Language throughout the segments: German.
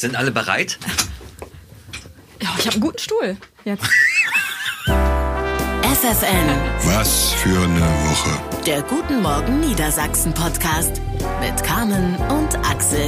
Sind alle bereit? Ja, ich habe einen guten Stuhl. Jetzt. FFN, Was für eine Woche. der Guten Morgen Niedersachsen Podcast mit Carmen und Axel.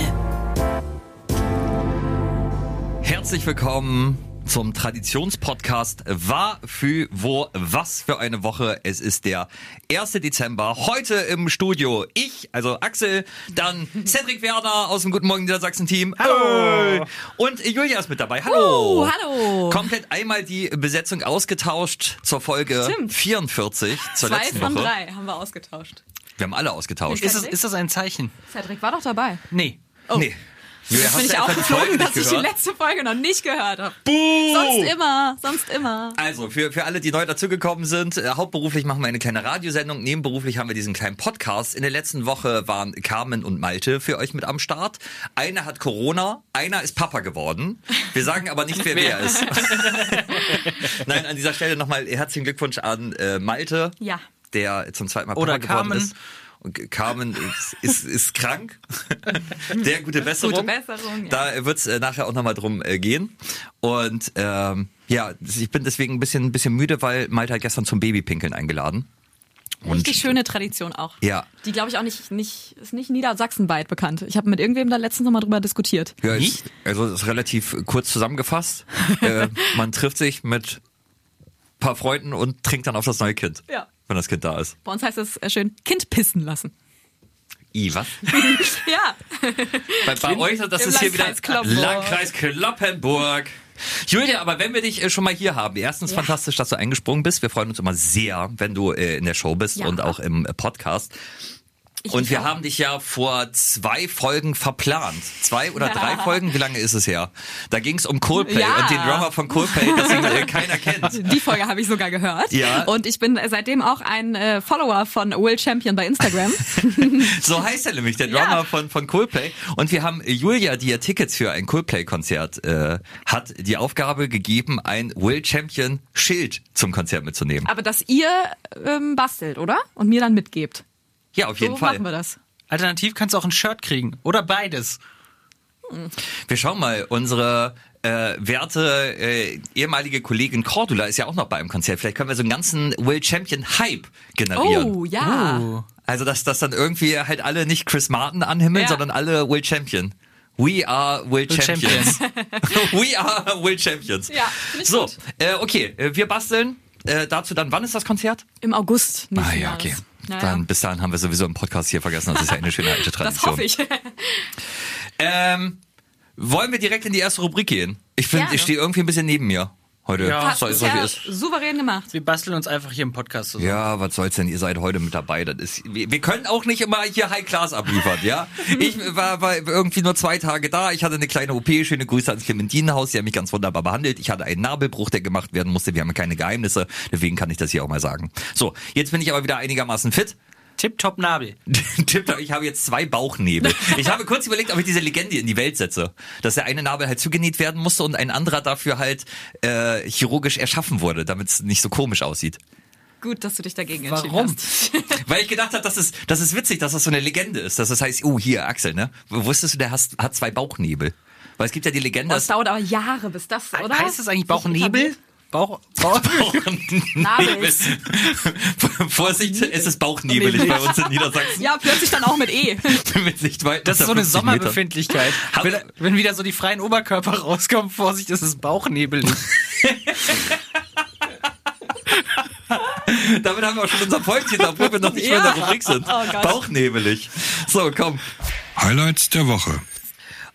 Herzlich willkommen zum Traditionspodcast War für wo was für eine Woche. Es ist der 1. Dezember. Heute im Studio ich, also Axel, dann Cedric Werner aus dem Guten Morgen Niedersachsen Team. Hallo. Und Julia ist mit dabei. Hallo. Uh, hallo. Komplett einmal die Besetzung ausgetauscht zur Folge Stimmt. 44 zur Zwei letzten von Woche. drei haben wir ausgetauscht. Wir haben alle ausgetauscht. Ist das, ist das ein Zeichen? Cedric war doch dabei. Nee. Nee. Julia, bin ich auch etwa die Folge geflogen, nicht dass ich die letzte Folge noch nicht gehört habe. Buh! Sonst immer, sonst immer. Also, für, für alle, die neu dazugekommen sind, äh, hauptberuflich machen wir eine kleine Radiosendung, nebenberuflich haben wir diesen kleinen Podcast. In der letzten Woche waren Carmen und Malte für euch mit am Start. Einer hat Corona, einer ist Papa geworden. Wir sagen aber nicht, wer wer ist. Nein, an dieser Stelle nochmal herzlichen Glückwunsch an äh, Malte, Ja. der zum zweiten Mal Papa Oder geworden Carmen. ist. Und Carmen ist, ist, krank. Der gute Besserung. Gute Besserung, ja. Da wird es äh, nachher auch nochmal drum äh, gehen. Und ähm, ja, ich bin deswegen ein bisschen, ein bisschen müde, weil Malte hat gestern zum Babypinkeln eingeladen. Richtig schöne Tradition auch. Ja. Die, glaube ich, auch nicht, nicht, ist nicht niedersachsenweit bekannt. Ich habe mit irgendwem da letztens noch mal drüber diskutiert. Ja, ist, also ist relativ kurz zusammengefasst. äh, man trifft sich mit paar Freunden und trinkt dann auf das neue Kind. Ja. Wenn das Kind da ist. Bei uns heißt es äh, schön Kind pissen lassen. I, was? Ja. Bei, bei euch, das Im ist hier wieder Landkreis Kloppenburg. Landkreis Kloppenburg. Julia, aber wenn wir dich äh, schon mal hier haben, erstens Ja. fantastisch, dass du eingesprungen bist. Wir freuen uns immer sehr, wenn du äh, in der Show bist Ja. und auch im Podcast. Ich Und wir auch. haben dich ja vor zwei Folgen verplant. Zwei oder Ja. drei Folgen? Wie lange ist es her? Da ging es um Coldplay Ja. und den Drummer von Coldplay, das ihn äh, keiner kennt. Die Folge habe ich sogar gehört. Ja. Und ich bin seitdem auch ein äh, Follower von Will Champion bei Instagram. So heißt er nämlich, der Ja. Drummer von, von Coldplay. Und wir haben Julia, die ja Tickets für ein Coldplay-Konzert äh, hat, die Aufgabe gegeben, ein Will Champion Schild zum Konzert mitzunehmen. Aber dass ihr ähm, bastelt, oder? Und mir dann mitgebt. Ja, auf jeden so Fall. machen wir das. Alternativ kannst du auch ein Shirt kriegen. Oder beides. Wir schauen mal, unsere äh, werte äh, ehemalige Kollegin Cordula ist ja auch noch bei einem Konzert. Vielleicht können wir so einen ganzen Will Champion Hype generieren. Oh, ja. Oh. Also, dass, dass dann irgendwie halt alle nicht Chris Martin anhimmeln, Ja. sondern alle Will Champion. We are Will, Will Champions. We are Will Champions. Ja, So, äh, okay, äh, wir basteln. Äh, dazu dann, wann ist das Konzert? Im August. Ah ja, okay. Naja, Dann bis dahin haben wir sowieso im Podcast hier vergessen. Das ist ja eine schöne alte Tradition. das hoffe ich. Ähm, wollen wir direkt in die erste Rubrik gehen? Ich finde, ich stehe irgendwie ein bisschen neben mir heute. Ja. So, es so wie es. souverän gemacht. Wir basteln uns einfach hier im Podcast zusammen. Ja, was soll's denn? Ihr seid heute mit dabei. Das ist, wir, wir können auch nicht immer hier High Class abliefern, ja? Ich war, war irgendwie nur zwei Tage da. Ich hatte eine kleine OP. Schöne Grüße ans Clementinenhaus. Die haben mich ganz wunderbar behandelt. Ich hatte einen Nabelbruch, der gemacht werden musste. Wir haben keine Geheimnisse. Deswegen kann ich das hier auch mal sagen. So, jetzt bin ich aber wieder einigermaßen fit. Tipptopp Nabel. Tipptopp, ich habe jetzt zwei Bauchnebel. Ich habe kurz überlegt, ob ich diese Legende in die Welt setze. Dass der eine Nabel halt zugenäht werden musste und ein anderer dafür halt äh, chirurgisch erschaffen wurde, damit es nicht so komisch aussieht. Gut, dass du dich dagegen entschieden Warum? hast. Weil ich gedacht habe, das ist, das ist witzig, dass das so eine Legende ist. Dass das heißt, oh, hier, Axel, ne? Wusstest du, der hat, hat zwei Bauchnebel? Weil es gibt ja die Legende, Das dass dauert aber Jahre, bis das, oder? Heißt das eigentlich Bauchnebel? Bauch, Bauch. Nabels. Vorsicht, es ist bauchnebelig bei uns in Niedersachsen. Ja, plötzlich dann auch mit E. Das ist so eine 50 Meter. Sommerbefindlichkeit. Wenn, wenn wieder so die freien Oberkörper rauskommen, Vorsicht, das ist Bauchnebel. Damit haben wir auch schon unser Päumchen, obwohl wir noch nicht mehr in der Ja. Rubrik sind. Oh. Bauchnebelig. So, komm. Highlights der Woche.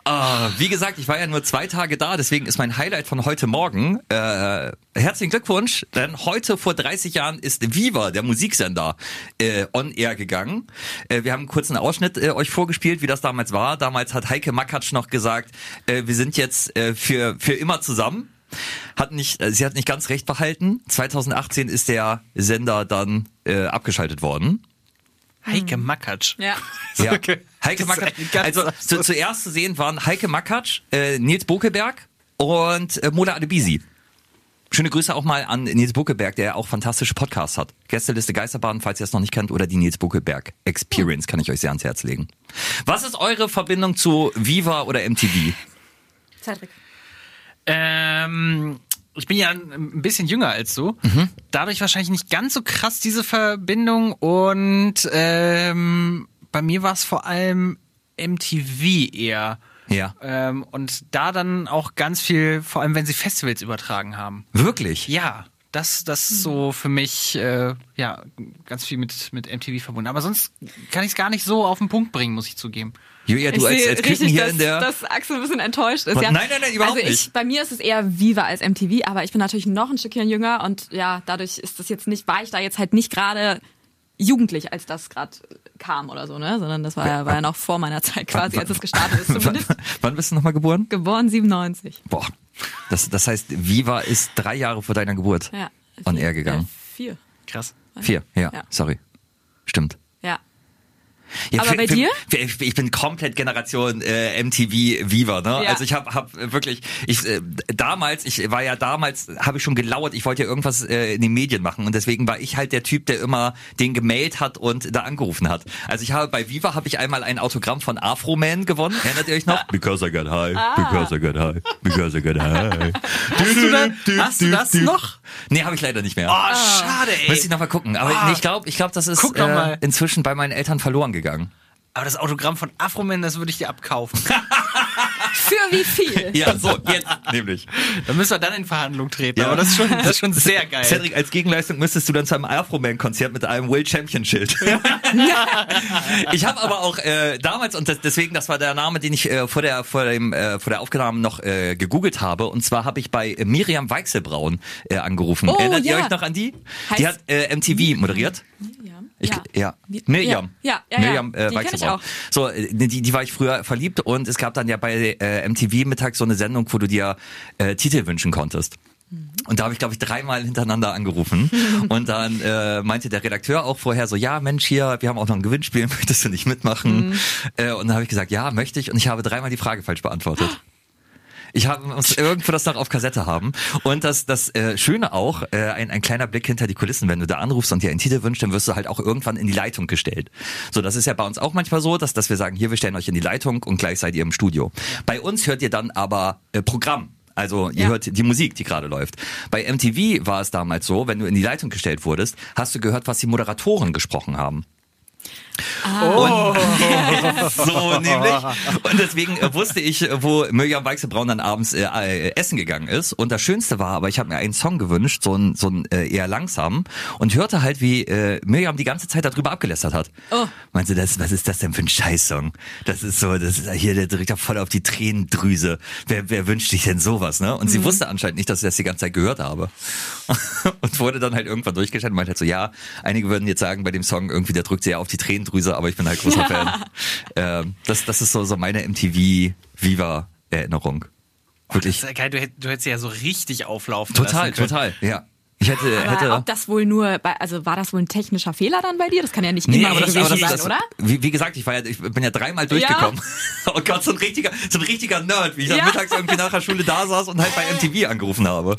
Ah, wie gesagt, ich war ja nur zwei Tage da, deswegen ist mein Highlight von heute Morgen. Äh, herzlichen Glückwunsch, denn heute vor 30 Jahren ist Viva, der Musiksender, äh, on air gegangen. Äh, wir haben einen kurzen Ausschnitt äh, euch vorgespielt, wie das damals war. Damals hat Heike Makatsch noch gesagt, äh, wir sind jetzt äh, für, für immer zusammen. Hat nicht, sie hat nicht ganz recht behalten. 2018 ist der Sender dann äh, abgeschaltet worden. Heike Makatsch. Ja. Ja. Okay. Heike Makatsch. Also zu, zuerst zu sehen waren Heike Makatsch, äh, Nils Bokeberg und äh, Mola Adebisi. Schöne Grüße auch mal an Nils Buckelberg, der auch fantastische Podcasts hat. Gästeliste Geisterbahn, falls ihr es noch nicht kennt, oder die Nils Buckelberg Experience kann ich euch sehr ans Herz legen. Was ist eure Verbindung zu Viva oder MTV? Cedric. Ähm, ich bin ja ein bisschen jünger als du. Mhm. Dadurch wahrscheinlich nicht ganz so krass diese Verbindung. Und ähm, bei mir war es vor allem MTV eher. Ja. Ähm, und da dann auch ganz viel, vor allem wenn sie Festivals übertragen haben. Wirklich? Ja, das, das ist so für mich äh, ja ganz viel mit, mit MTV verbunden. Aber sonst kann ich es gar nicht so auf den Punkt bringen, muss ich zugeben. Julia, du ich als, als Küken richtig, hier dass, in der. dass Axel ein bisschen enttäuscht ist. Ja. Nein, nein, nein, überhaupt also ich, nicht. Bei mir ist es eher Viva als MTV, aber ich bin natürlich noch ein Stückchen jünger und ja, dadurch ist das jetzt nicht, war ich da jetzt halt nicht gerade jugendlich, als das gerade kam oder so, ne? Sondern das war ja, war ja noch vor meiner Zeit quasi, als es gestartet ist. wann, Zumindest wann bist du nochmal geboren? geboren 97. Boah. Das, das heißt, Viva ist drei Jahre vor deiner Geburt Ja. on Vier- air gegangen. Ja, vier. Krass. Vier, ja, Ja. sorry. Stimmt. Ja. Aber bei dir? Für, ich bin komplett Generation äh, MTV Viva, ne? Ja. Also ich habe hab wirklich, ich äh, damals, ich war ja damals, habe ich schon gelauert, ich wollte ja irgendwas äh, in den Medien machen und deswegen war ich halt der Typ, der immer den gemailt hat und da angerufen hat. Also ich habe bei Viva habe ich einmal ein Autogramm von Afro Man gewonnen. Erinnert ihr euch noch? Because I got high, because I got high, because I got high. Hast du, da, hast du das noch? Nee, habe ich leider nicht mehr. Oh, schade, ey. Müsste ich noch mal gucken. Aber Ah. nee, ich glaube, ich glaub, das ist äh, inzwischen bei meinen Eltern verloren gegangen. Aber das Autogramm von Afroman, das würde ich dir abkaufen. Wie viel? Ja, so, jetzt nämlich. da müssen wir dann in Verhandlung treten. Ja. Aber das ist schon, das ist schon sehr geil. Cedric, als Gegenleistung müsstest du dann zu einem Afro-Man-Konzert mit einem Will Champion-Schild. ich habe aber auch äh, damals, und das, deswegen, das war der Name, den ich äh, vor, der, vor, dem, äh, vor der Aufnahme noch äh, gegoogelt habe. Und zwar habe ich bei äh, Miriam Weichselbraun äh, angerufen. Oh, Erinnert ihr ja. euch noch an die? Heißt- die hat äh, MTV moderiert. Ja. Ich, ja. ja. Miriam. Ja, ja, ja. Miriam äh, auch. So, äh, die, die war ich früher verliebt und es gab dann ja bei äh, MTV mittags so eine Sendung, wo du dir äh, Titel wünschen konntest. Und da habe ich, glaube ich, dreimal hintereinander angerufen. Und dann äh, meinte der Redakteur auch vorher so, ja, Mensch, hier, wir haben auch noch ein Gewinnspiel, möchtest du nicht mitmachen? Äh, und dann habe ich gesagt, ja, möchte ich. Und ich habe dreimal die Frage falsch beantwortet. Ich habe, muss irgendwo das noch auf Kassette haben. Und das, das äh, Schöne auch, äh, ein, ein kleiner Blick hinter die Kulissen, wenn du da anrufst und dir einen Titel wünschst, dann wirst du halt auch irgendwann in die Leitung gestellt. So, das ist ja bei uns auch manchmal so, dass, dass wir sagen, hier, wir stellen euch in die Leitung und gleich seid ihr im Studio. Bei uns hört ihr dann aber äh, Programm. Also ihr Ja. hört die Musik, die gerade läuft. Bei MTV war es damals so, wenn du in die Leitung gestellt wurdest, hast du gehört, was die Moderatoren gesprochen haben. Ah. Und so nämlich. Und deswegen äh, wusste ich, äh, wo Mirjam Weichselbraun dann abends äh, äh, essen gegangen ist. Und das Schönste war, aber ich habe mir einen Song gewünscht, so ein, so ein äh, eher langsam, und hörte halt, wie äh, Mirjam die ganze Zeit darüber abgelästert hat. Oh. Meinte, das, was ist das denn für ein Scheißsong? Das ist so, das ist hier, der ja voll auf die Tränendrüse. Wer, wer wünscht sich denn sowas, ne? Und sie wusste anscheinend nicht, dass ich das die ganze Zeit gehört habe. und wurde dann halt irgendwann durchgestellt und meinte halt so, ja, einige würden jetzt sagen, bei dem Song irgendwie, der drückt sehr auf die Tränendrüse, aber ich bin halt großer Fan. Ähm, das, das ist so, so meine MTV-Viva-Erinnerung. Wirklich. Das ist geil, du, hätt- du hättest ja so richtig auflaufen Total, lassen können. total, ja. Ich hätte, Aber hätte. ob das wohl nur, bei, also war das wohl ein technischer Fehler dann bei dir? Das kann ja nicht Nee, immer aber das, aber das, sein, das, oder? Wie, wie gesagt, ich, war ja, ich bin ja dreimal durchgekommen. Oh Gott, so ein richtiger, so ein richtiger Nerd, wie ich dann Ja. mittags irgendwie nach der Schule da saß und halt bei MTV angerufen habe.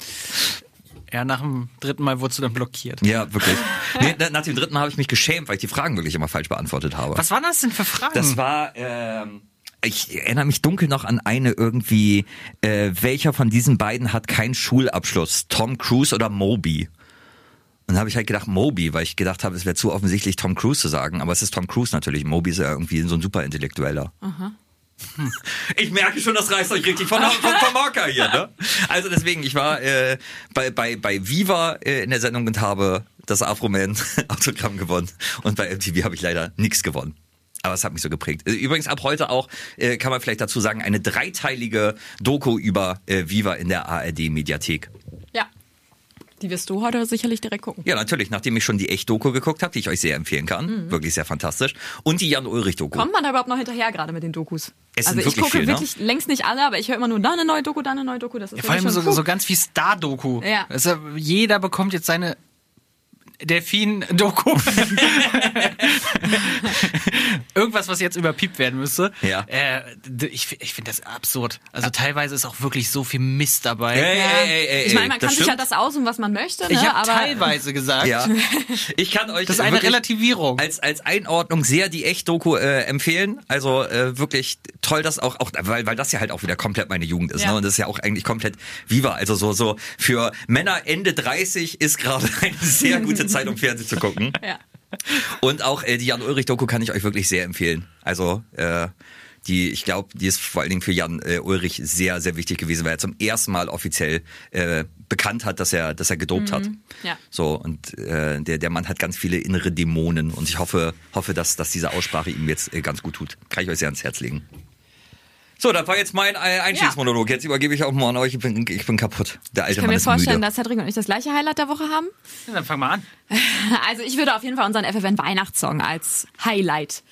Ja, nach dem dritten Mal wurdest du dann blockiert. Ja, wirklich. Nee, na- nach dem dritten Mal habe ich mich geschämt, weil ich die Fragen wirklich immer falsch beantwortet habe. Was waren das denn für Fragen? Das war, ähm, ich erinnere mich dunkel noch an eine irgendwie, äh, welcher von diesen beiden hat keinen Schulabschluss? Tom Cruise oder Moby? Und dann habe ich halt gedacht Moby, weil ich gedacht habe, es wäre zu offensichtlich Tom Cruise zu sagen, aber es ist Tom Cruise natürlich. Moby ist ja irgendwie so ein super Intellektueller. Ich merke schon, das reißt euch richtig von, von, vom Marker hier, ne? Also deswegen, ich war äh, bei, bei, bei Viva äh, in der Sendung und habe das Afro-Man Autogramm gewonnen. Und bei MTV habe ich leider nichts gewonnen. Aber es hat mich so geprägt. Äh, Übrigens ab heute auch, äh, kann man vielleicht dazu sagen, eine dreiteilige Doku über äh, Viva in der ARD-Mediathek. Ja. Die wirst du heute sicherlich direkt gucken. Ja, natürlich, nachdem ich schon die Echt-Doku geguckt habe, die ich euch sehr empfehlen kann. Wirklich sehr fantastisch. Und die Jan-Ulrich-Doku. Kommt man da überhaupt noch hinterher gerade mit den Dokus? Es sind also ich gucke viel, ne? wirklich längst nicht alle, aber ich höre immer nur da eine neue Doku, da eine neue Doku. Das ist Ja, vor allem so, schon so ganz wie Star-Doku. Ja. Ja, jeder bekommt jetzt seine Delfin-Doku. Irgendwas, was jetzt überpiept werden müsste. Ja. Äh, ich ich finde das absurd. Also teilweise ist auch wirklich so viel Mist dabei. Ey, ey, ey, ey, ich meine, man kann sich ja stimmt. das aussuchen, was man möchte, ne? Ich habe aber teilweise gesagt, Ja. Ich kann euch das ist eine Relativierung. als als Einordnung sehr die Echt-Doku äh, empfehlen. Also äh, wirklich toll, dass auch auch weil weil das ja halt auch wieder komplett meine Jugend ist, Ja. ne? Und das ist ja auch eigentlich komplett Viva. Also so so für Männer Ende 30 ist gerade eine sehr gute Zeit, um Fernsehen zu gucken. ja. Und auch äh, die Jan Ulrich Doku kann ich euch wirklich sehr empfehlen. Also äh, die, ich glaube, die ist vor allen Dingen für Jan äh, Ulrich sehr, sehr wichtig gewesen, weil er zum ersten Mal offiziell äh, bekannt hat, dass er, dass er gedopt hat. Ja. So und äh, der, der Mann hat ganz viele innere Dämonen und ich hoffe, hoffe, dass, dass diese Aussprache ihm jetzt äh, ganz gut tut. Kann ich euch sehr ans Herz legen. So, das war jetzt mein äh, Einstiegsmonolog. Jetzt übergebe ich auch mal an euch. Ich bin, ich bin kaputt. Der alte Ich kann Mann mir ist vorstellen, müde. dass Cedric und ich das gleiche Highlight der Woche haben. Ja, dann fang mal an. Also ich würde auf jeden Fall unseren FFN Weihnachtssong als Highlight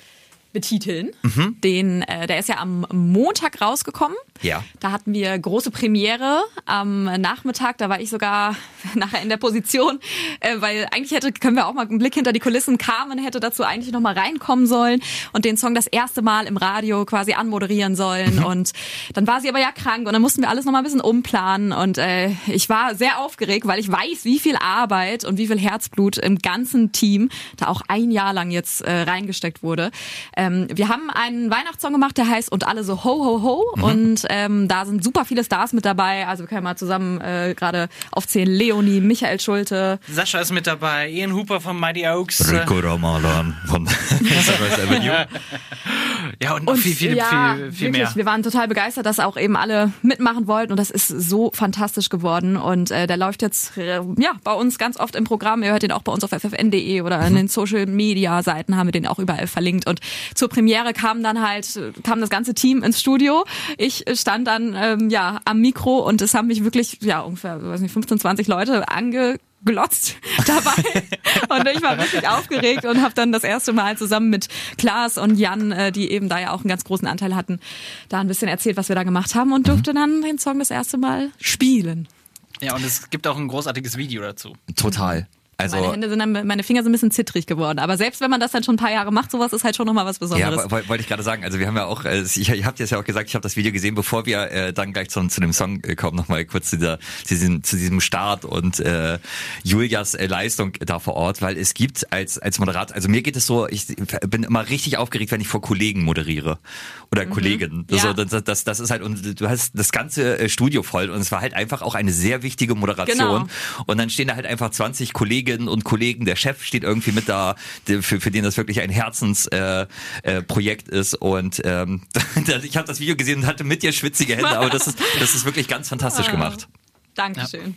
betiteln. Mhm. Den, äh, der ist ja am Montag rausgekommen. Ja. Da hatten wir große Premiere am Nachmittag. Da war ich sogar nachher in der Position, äh, weil eigentlich hätte, können wir auch mal einen Blick hinter die Kulissen. Carmen hätte dazu eigentlich noch mal reinkommen sollen und den Song das erste Mal im Radio quasi anmoderieren sollen. Und dann war sie aber ja krank und dann mussten wir alles noch mal ein bisschen umplanen. Und äh, ich war sehr aufgeregt, weil ich weiß, wie viel Arbeit und wie viel Herzblut im ganzen Team da auch ein Jahr lang jetzt äh, reingesteckt wurde. Ähm, wir haben einen Weihnachtssong gemacht, der heißt Und alle so ho ho ho. Und ähm, da sind super viele Stars mit dabei. Also wir können mal zusammen äh, gerade aufzählen. Leonie, Michael Schulte. Sascha ist mit dabei, Ian Hooper von Mighty Oaks. Rico Ramadan von Sunrise Avenue. Ja, und noch viel, viel, ja, viel, viel wirklich, mehr. Wir waren total begeistert, dass auch eben alle mitmachen wollten und das ist so fantastisch geworden. Und äh, der läuft jetzt äh, ja bei uns ganz oft im Programm. Ihr hört den auch bei uns auf ffn.de oder Mhm. in den Social Media Seiten haben wir den auch überall verlinkt. Und zur Premiere kam dann halt kam das ganze Team ins Studio. Ich stand dann ähm, ja am Mikro und es haben mich wirklich ja ungefähr weiß nicht 15, 20 Leute ange glotzt dabei und ich war wirklich aufgeregt und habe dann das erste Mal zusammen mit Klaas und Jan, äh, die eben da ja auch einen ganz großen Anteil hatten, da ein bisschen erzählt, was wir da gemacht haben und durfte dann den Song das erste Mal spielen. Ja, und es gibt auch ein großartiges Video dazu. Total. Also meine Hände sind dann, meine Finger sind ein bisschen zittrig geworden. Aber selbst wenn man das dann schon ein paar Jahre macht, sowas ist halt schon nochmal was Ja, Besonderes. wo- wollte ich gerade sagen. Also wir haben ja auch, äh, ich, ich habe jetzt ja auch gesagt, ich habe das Video gesehen, bevor wir äh, dann gleich zu, zu dem Song äh, kommen, nochmal kurz zu, dieser, zu, diesem, zu diesem Start und äh, Julias äh, Leistung da vor Ort, weil es gibt als als Moderator, also mir geht es so, ich bin immer richtig aufgeregt, wenn ich vor Kollegen moderiere oder Kolleginnen. Ja. So, das, das, das ist halt und du hast das ganze äh, Studio voll und es war halt einfach auch eine sehr wichtige Moderation. Genau. Und dann stehen da halt einfach 20 Kolleginnen und Kollegen. Der Chef steht irgendwie mit da, für, für den das wirklich ein Herzensprojekt äh, Projekt ist. Und ähm, ich habe das Video gesehen und hatte mit dir schwitzige Hände, aber das ist, das ist wirklich ganz fantastisch gemacht. Dankeschön.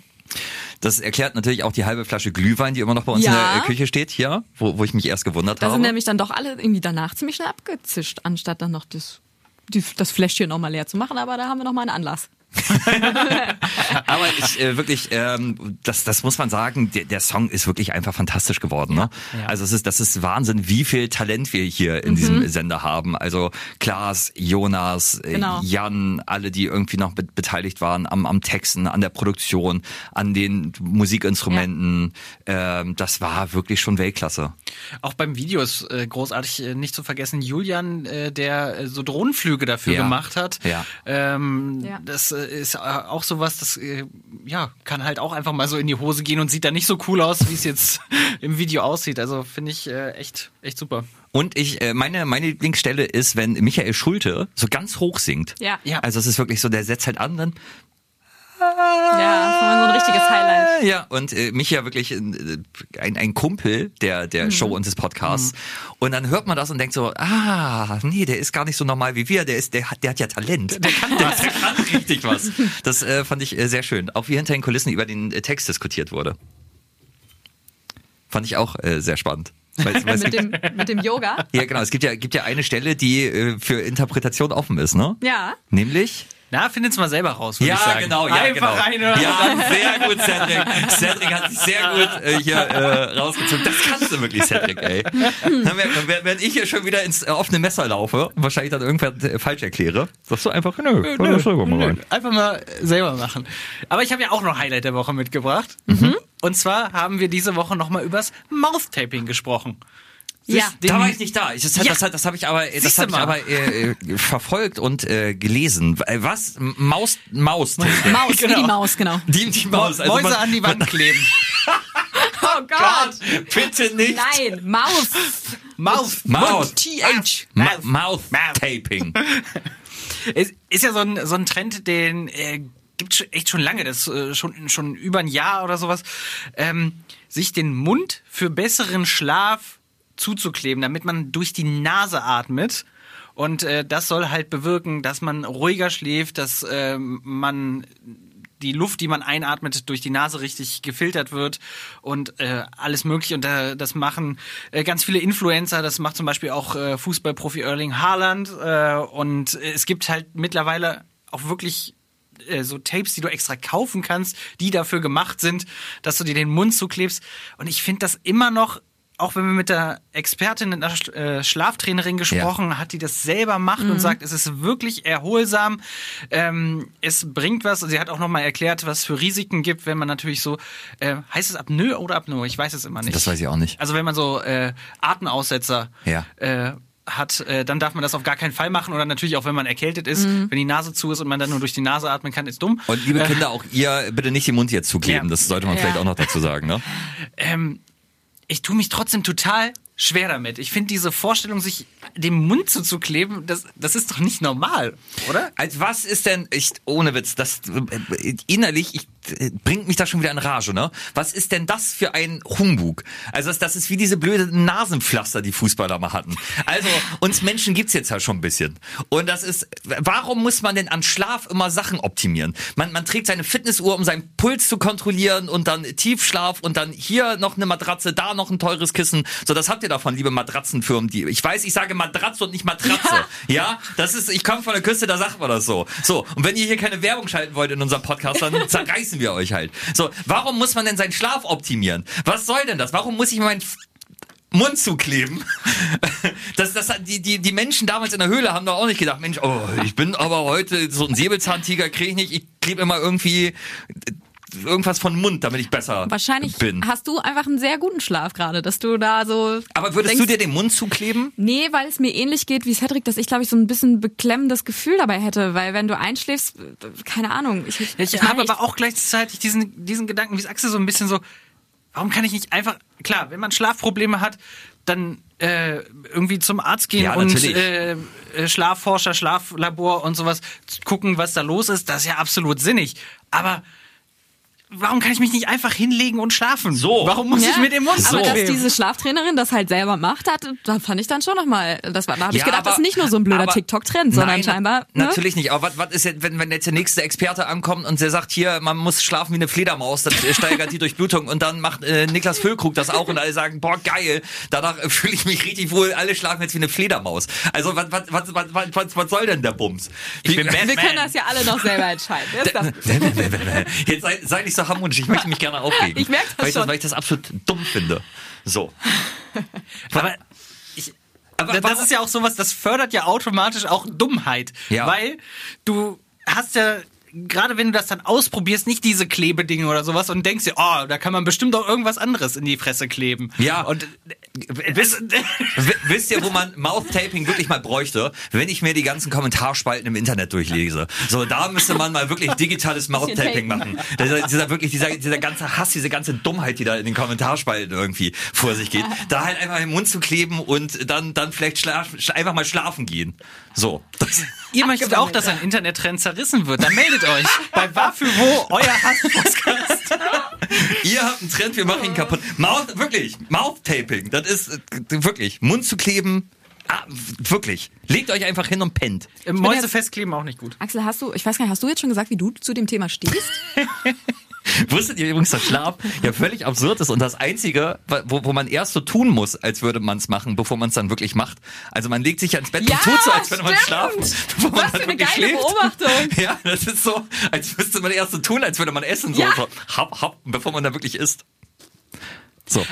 Das erklärt natürlich auch die halbe Flasche Glühwein, die immer noch bei uns Ja. in der äh, Küche steht hier, wo, wo ich mich erst gewundert Da habe. sind nämlich dann doch alle irgendwie danach ziemlich schnell abgezischt, anstatt dann noch das, die, das Fläschchen nochmal leer zu machen. Aber da haben wir nochmal einen Anlass. Aber ich äh, wirklich, ähm, das, das muss man sagen, der, der Song ist wirklich einfach fantastisch geworden. Ne? Ja. Also es ist, das ist Wahnsinn, wie viel Talent wir hier in diesem Sender haben. Also Klaas, Jonas, äh, Genau. Jan, alle, die irgendwie noch be beteiligt waren am, am Texten, an der Produktion, an den Musikinstrumenten. Ähm, das war wirklich schon Weltklasse. Auch beim Video ist äh, großartig äh, nicht zu vergessen, Julian, äh, der äh, so Drohnenflüge dafür Ja. gemacht hat. Ja. Ähm, Ja. Das äh, ist äh, auch sowas, das äh, ja, kann halt auch einfach mal so in die Hose gehen und sieht dann nicht so cool aus, wie es jetzt im Video aussieht. Also finde ich äh, echt, echt super. Und ich, äh, meine, meine Lieblingsstelle ist, wenn Michael Schulte so ganz hoch singt. Ja. Ja. Also es ist wirklich so, der setzt halt an, dann Ja, das war so ein richtiges Highlight. Ja, und äh, mich ja wirklich äh, ein, ein Kumpel der, der Mhm. Show und des Podcasts. Und dann hört man das und denkt so, ah, nee, der ist gar nicht so normal wie wir, der ist, der hat, der hat ja Talent. Der kann was. Der kann richtig was. Das äh, fand ich äh, sehr schön. Auch wie hinter den Kulissen über den äh, Text diskutiert wurde. Fand ich auch äh, sehr spannend. Weil, weil Mit dem, mit dem Yoga. ja, genau. Es gibt ja, gibt ja eine Stelle, die äh, für Interpretation offen ist, ne? Ja. Nämlich? Na, findet's mal selber raus, würde Ja, ich sagen. genau, ja, Einfach genau. reinhören. Ja, sehr gut, Cedric. Cedric hat sich sehr gut äh, hier äh, rausgezogen. Das kannst du wirklich, Cedric, ey. Dann, wenn, ich hier schon wieder ins äh, offene Messer laufe und wahrscheinlich dann irgendwas äh, falsch erkläre, sagst du einfach, nö, nö, das selber mal rein. Einfach mal selber machen. Aber ich habe ja auch noch Highlight der Woche mitgebracht. Mhm. Und zwar haben wir diese Woche nochmal übers Mouth-Taping gesprochen. Ja. Da war ich nicht da. Das Ja. das, das, das habe ich aber, das hab ich aber äh, äh, verfolgt und äh, gelesen. Äh, Was? Maus, Maus. Maus, wie Genau. die Maus, genau. Die, die Maus. Also Mäuse man- an die Wand kleben. Oh Gott, bitte nicht. Nein, Maus. Mouth. Mouth. TH. Ma Mouth Taping. Es ist ja so ein, so ein Trend, den äh, gibt echt schon lange, das äh, schon schon über ein Jahr oder sowas, ähm, sich den Mund für besseren Schlaf zuzukleben, damit man durch die Nase atmet. Und äh, das soll halt bewirken, dass man ruhiger schläft, dass ähm, man die Luft, die man einatmet, durch die Nase richtig gefiltert wird und äh, alles mögliche. Und äh, das machen äh, ganz viele Influencer. Das macht zum Beispiel auch äh, Fußballprofi Erling Haaland. Äh, und äh, es gibt halt mittlerweile auch wirklich äh, so Tapes, die du extra kaufen kannst, die dafür gemacht sind, dass du dir den Mund zuklebst. Und ich finde das immer noch, auch wenn wir mit der Expertin, der äh, Schlaftrainerin gesprochen, hat die das selber macht und sagt, es ist wirklich erholsam, ähm, es bringt was. Und sie hat auch nochmal erklärt, was für Risiken gibt, wenn man natürlich so, äh, heißt es Apnoe oder Apnoe? Ich weiß es immer nicht. Das weiß ich auch nicht. Also wenn man so äh, Atemaussetzer Ja. äh, hat, äh, dann darf man das auf gar keinen Fall machen. Oder natürlich auch, wenn man erkältet ist, wenn die Nase zu ist und man dann nur durch die Nase atmen kann, ist dumm. Und liebe Äh, Kinder, auch ihr bitte nicht den Mund jetzt zukleben. Ja. Das sollte man Ja. vielleicht auch noch dazu sagen. Ne? ähm, ich tue mich trotzdem total schwer damit. Ich finde diese Vorstellung, sich dem Mund zuzukleben, das, das ist doch nicht normal, oder? Als was ist denn, ich, ohne Witz, das äh, innerlich, ich, äh, bringt mich da schon wieder in Rage, ne? Was ist denn das für ein Humbug? Also das, das ist wie diese blöde Nasenpflaster, die Fußballer mal hatten. Also uns Menschen gibt's jetzt ja schon ein bisschen. Und das ist, warum muss man denn an Schlaf immer Sachen optimieren? Man, man trägt seine Fitnessuhr, um seinen Puls zu kontrollieren und dann Tiefschlaf und dann hier noch eine Matratze, da noch ein teures Kissen. So, das habt ihr davon, liebe Matratzenfirmen, die, ich weiß, ich sage Matratze und nicht Matratze. Ja, das ist, ich komme von der Küste, da sagt man das so. So, und wenn ihr hier keine Werbung schalten wollt in unserem Podcast, dann zerreißen wir euch halt. So, warum muss man denn seinen Schlaf optimieren? Was soll denn das? Warum muss ich meinen Mund zukleben? Das, das, die, die, die Menschen damals in der Höhle haben doch auch nicht gedacht, Mensch, oh, ich bin aber heute so ein Säbelzahntiger kriege ich nicht, ich klebe immer irgendwie irgendwas von Mund, damit ich besser Wahrscheinlich bin. hast du einfach einen sehr guten Schlaf gerade, dass du da so. Aber würdest denkst, du dir den Mund zukleben? Nee, weil es mir ähnlich geht wie Cedric, dass ich, glaube ich, so ein bisschen beklemmendes Gefühl dabei hätte, weil wenn du einschläfst, keine Ahnung. Ich, ich, ich habe aber auch gleichzeitig diesen, diesen Gedanken, wie es Axel so ein bisschen so, warum kann ich nicht einfach, klar, wenn man Schlafprobleme hat, dann äh, irgendwie zum Arzt gehen Ja, und äh, äh, Schlafforscher, Schlaflabor und sowas gucken, was da los ist, das ist ja absolut sinnig. Aber warum kann ich mich nicht einfach hinlegen und schlafen? So. Warum muss ja, ich mit dem Mund aber dass diese Schlaftrainerin das halt selber macht hat, da fand ich dann schon nochmal, das war, da habe ich Ja, gedacht, das ist nicht nur so ein blöder aber- TikTok-Trend, sondern Nein, scheinbar. Ne? Natürlich nicht. Aber was, was ist jetzt, wenn, wenn jetzt der nächste Experte ankommt und der sagt, hier, man muss schlafen wie eine Fledermaus, dann steigert die Durchblutung und dann macht äh, Niklas Füllkrug das auch und alle sagen, boah, geil, danach fühle ich mich richtig wohl, alle schlafen jetzt wie eine Fledermaus. Also was, was, was, was, was, was, soll denn der Bums? Ich bin Wie-. Wir können das ja alle noch selber entscheiden. Jetzt sei, sei nicht so harmonisch, ich möchte mich gerne aufregen. Ich merk das weil ich weil ich das absolut dumm finde. So. Aber ich, Aber das warum- ist ja auch sowas, das fördert ja automatisch auch Dummheit. Ja. Weil du hast ja, gerade wenn du das dann ausprobierst, nicht diese Klebedinge oder sowas und denkst dir, oh, da kann man bestimmt auch irgendwas anderes in die Fresse kleben. Ja. Und äh, bis, W- Wisst ihr, wo man Mouth-Taping wirklich mal bräuchte? Wenn ich mir die ganzen Kommentarspalten im Internet durchlese. So, da müsste man mal wirklich digitales Mouth-Taping machen. Dieser, dieser wirklich, dieser, dieser ganze Hass, diese ganze Dummheit, die da in den Kommentarspalten irgendwie vor sich geht. Da halt einfach im Mund zu kleben und dann, dann vielleicht schlaf, sch- einfach mal schlafen gehen. So. Das, ihr möchtet auch, dass ein Internettrend zerrissen wird, dann meldet euch bei Wafüwo, euer Hass-Podcast. ihr habt einen Trend, wir machen ihn kaputt. Mouth, wirklich, Mouth-Taping. Das ist äh, wirklich, Mund zu kleben. Ah, wirklich. Legt euch einfach hin und pennt. Mäuse festkleben auch nicht gut. Axel, hast du, ich weiß gar nicht, hast du jetzt schon gesagt, wie du zu dem Thema stehst? Wusstet ihr übrigens, dass Schlaf ja völlig absurd ist und das Einzige, wo, wo man erst so tun muss, als würde man es machen, bevor man es dann wirklich macht. Also man legt sich ja ins Bett und tut so, als würde man stimmt. schlafen, bevor man Was dann für eine wirklich geile schläft. Beobachtung. Ja, das ist so, als müsste man erst so tun, als würde man essen, so, Ja. so hopp, hopp, bevor man da wirklich isst. So,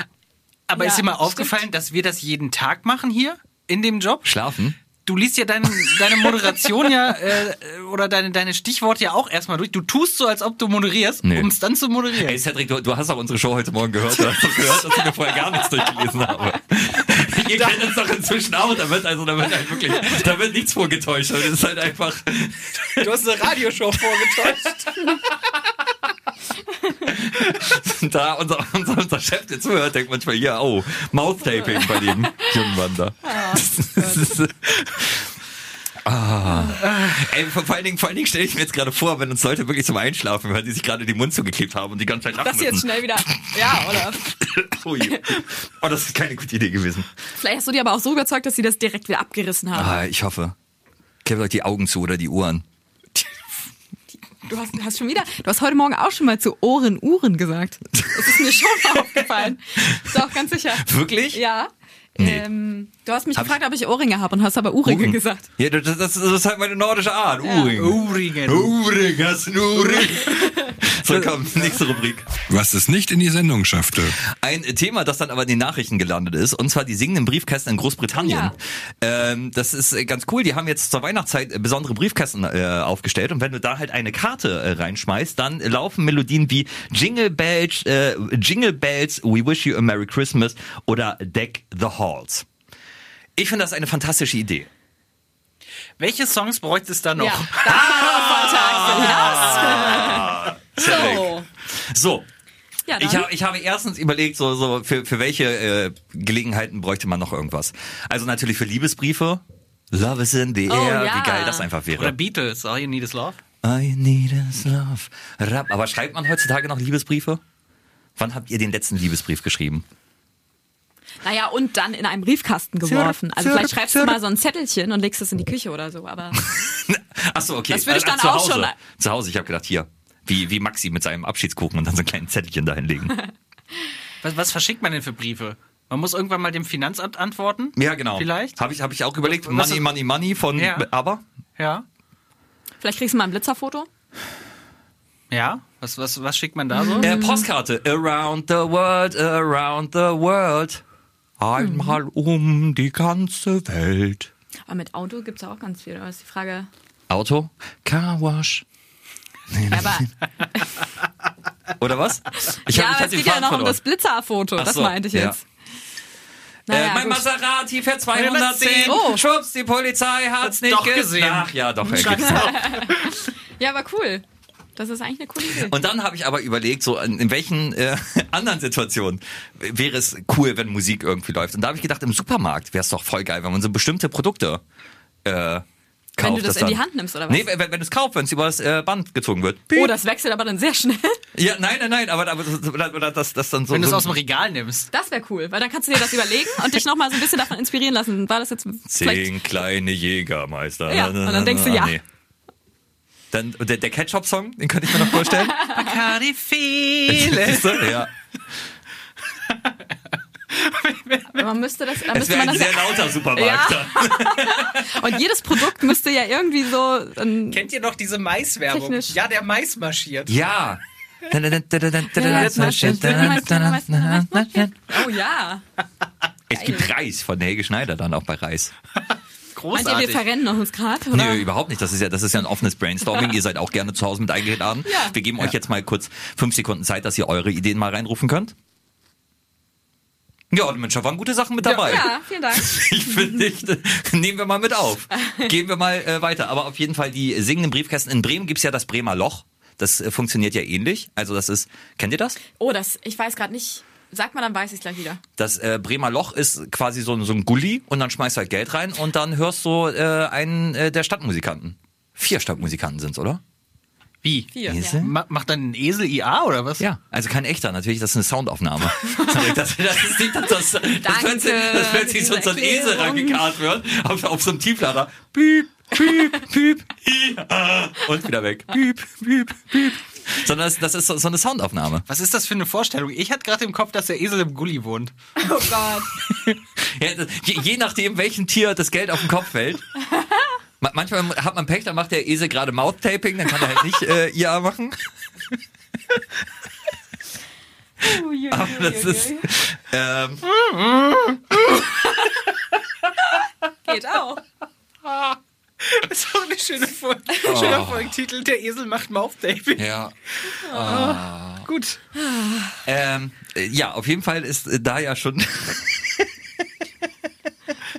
Aber Ja, ist dir mal stimmt. aufgefallen, dass wir das jeden Tag machen hier in dem Job? schlafen. Du liest ja dein, deine Moderation ja äh, oder deine, deine Stichworte ja auch erstmal durch. Du tust so, als ob du moderierst, Nee. um es dann zu moderieren. Ey, Cedric, du, du hast auch unsere Show heute Morgen gehört. Du hast doch gehört, dass ich mir vorher gar nichts durchgelesen habe. Ihr kennt uns doch inzwischen auch. Da wird also, da wird halt wirklich, da wird nichts vorgetäuscht. Das ist halt einfach, Du hast eine Radioshow vorgetäuscht. da unser, unser, unser Chef, der zuhört, denkt manchmal hier, oh, Mouth-Taping bei dem jungen Mann da. Ist- Ah. Ey, vor, allen Dingen, vor allen Dingen stelle ich mir jetzt gerade vor, wenn uns Leute wirklich zum Einschlafen hören, die sich gerade den Mund zugeklebt haben und die ganze Zeit lachen Das jetzt schnell wieder. Ja, oder? Ui. Oh, das ist keine gute Idee gewesen. Vielleicht hast du die aber auch so überzeugt, dass sie das direkt wieder abgerissen haben. Ah, ich hoffe. Klebt euch die Augen zu oder die Ohren. Du hast, hast schon wieder, du hast heute Morgen auch schon mal zu Ohren Uhren gesagt. Das ist mir schon mal aufgefallen. Doch, ganz sicher. Wirklich? Ja. Nee. Ähm, du hast mich Hab gefragt, ob ich Ohrringe habe und hast aber Uhrringe Uhren. gesagt. Ja, das, das, das ist halt meine nordische Art. Uring. Uringen. Uring, hast du einen Komm, nächste Rubrik. Was es nicht in die Sendung schaffte. Ein Thema, das dann aber in den Nachrichten gelandet ist, und zwar die singenden Briefkästen in Großbritannien. Ja. Ähm, das ist ganz cool. Die haben jetzt zur Weihnachtszeit besondere Briefkästen äh, aufgestellt und wenn du da halt eine Karte äh, reinschmeißt, dann laufen Melodien wie Jingle Bells, äh, Jingle Bells, We Wish You a Merry Christmas oder Deck the Halls. Ich finde das eine fantastische Idee. Welche Songs bräuchte es da noch? Ja, da hinaus. So. So, Ja. Ich, hab, ich habe erstens überlegt, so, so für, für welche äh, Gelegenheiten bräuchte man noch irgendwas. Also natürlich für Liebesbriefe. Love is in the Oh, air, ja. wie geil das einfach Oder wäre. Beatles, All You Need Is Love? I need is love. Rap. Aber schreibt man heutzutage noch Liebesbriefe? Wann habt ihr den letzten Liebesbrief geschrieben? Naja, und dann in einen Briefkasten geworfen. Also vielleicht schreibst du mal so ein Zettelchen und legst es in die Küche oder so, aber. Ach so, okay. Das würde ich Also dann zu auch Hause. schon- Zu Hause, ich habe gedacht, hier. Wie, wie Maxi mit seinem Abschiedskuchen und dann so ein kleines Zettelchen da hinlegen. Was, was verschickt man denn für Briefe? Man muss irgendwann mal dem Finanzamt antworten? ja, genau. Vielleicht? Habe ich, hab ich auch überlegt. Was Money, money, money von Ja. aber? Ja. Vielleicht kriegst du mal ein Blitzerfoto. Ja? Was, was, was schickt man da so? Äh, Postkarte. Around the world, around the world. Einmal um die ganze Welt. Aber mit Auto gibt's ja auch ganz viel. Aber ist die Frage. Auto? Car Wash. Ja, aber, Oder was? Ich ja, hab- aber es geht ja noch um das Blitzerfoto. Das so, meinte ich ja. jetzt. äh, Naja, mein gut. Maserati fährt 210. Oh. Schwupps, die Polizei hat's nicht Doch ge- gesehen. Ach ja, doch. Schreib's gibt's. auf. Ja, aber cool. Das ist eigentlich eine coole Idee. Und dann habe ich aber überlegt, so in, in welchen äh, anderen Situationen wäre es cool, wenn Musik irgendwie läuft. Und da habe ich gedacht, im Supermarkt wäre es doch voll geil, wenn man so bestimmte Produkte äh, kauft. Wenn du das in dann- die Hand nimmst, oder was? Nee, wenn, wenn du es kaufst, wenn es über das äh, Band gezogen wird. Oh, das wechselt aber dann sehr schnell. Ja, nein, nein, nein, aber, aber das, das, das dann so. Wenn du es so aus dem Regal nimmst. Das wäre cool, weil dann kannst du dir das überlegen und dich nochmal so ein bisschen davon inspirieren lassen. War das jetzt. Zehn kleine Jägermeister. Ja, und dann denkst du, ja. Dann der, der Ketchup-Song, den könnte ich mir noch vorstellen. Bacardi Fele. Ja. Man müsste das... Es müsste wäre man ein das sehr lauter Supermarkt. Ja. und jedes Produkt müsste ja irgendwie so... Ein, Kennt ihr noch diese Maiswerbung? Technisch. Ja, der Mais marschiert. Ja. Oh ja. Es gibt Reis von Helge Schneider dann auch bei Reis. Meint ihr, wir Großartig. verrennen uns gerade? oder? Nee, überhaupt nicht. Das ist ja, das ist ja ein offenes Brainstorming. ihr seid auch gerne zu Hause mit eingeladen. Ja. Wir geben euch jetzt mal kurz fünf Sekunden Zeit, dass ihr eure Ideen mal reinrufen könnt. Ja, Mensch, da waren gute Sachen mit dabei. Ja, vielen Dank. Ich finde, ich, nehmen wir mal mit auf. Gehen wir mal äh, weiter. Aber auf jeden Fall die singenden Briefkästen. In Bremen gibt's ja das Bremer Loch. Das äh, funktioniert ja ähnlich. Also das ist, kennt ihr das? Oh, das, ich weiß gerade nicht. Sag mal, dann weiß ich gleich wieder. Das äh, Bremer Loch ist quasi so, ein- so ein Gully und dann schmeißt du halt Geld rein und dann hörst du äh, einen äh, der Stadtmusikanten. Vier Stadtmusikanten sind's, oder? Wie? Vier. Esel? Ja. Ma macht dann ein Esel IA oder was? Ja, also kein echter, natürlich, das ist eine Soundaufnahme. das, das ist nicht, dass das, das, plötzlich, dass plötzlich so, so ein Esel rangekarrt wird, auf, auf so einem Tieflader. Piep, piep, piep, ja, und wieder weg. Piep, piep, piep. Sondern das, das ist so, so eine Soundaufnahme. Was ist das für eine Vorstellung? Ich hatte gerade im Kopf, dass der Esel im Gully wohnt. Oh Gott. Ja, das, je, je nachdem, welchem Tier das Geld auf den Kopf fällt. Ma- Manchmal hat man Pech, dann macht der Esel gerade Mouth-Taping, dann kann er halt nicht äh, IA machen. Aber das ist, ähm, Geht auch. Das ist auch eine schöne Folge. Schöner Folgentitel. Der Esel macht Mouth David. Ja. Gut. Ähm, äh, ja, auf jeden Fall ist äh, da ja schon,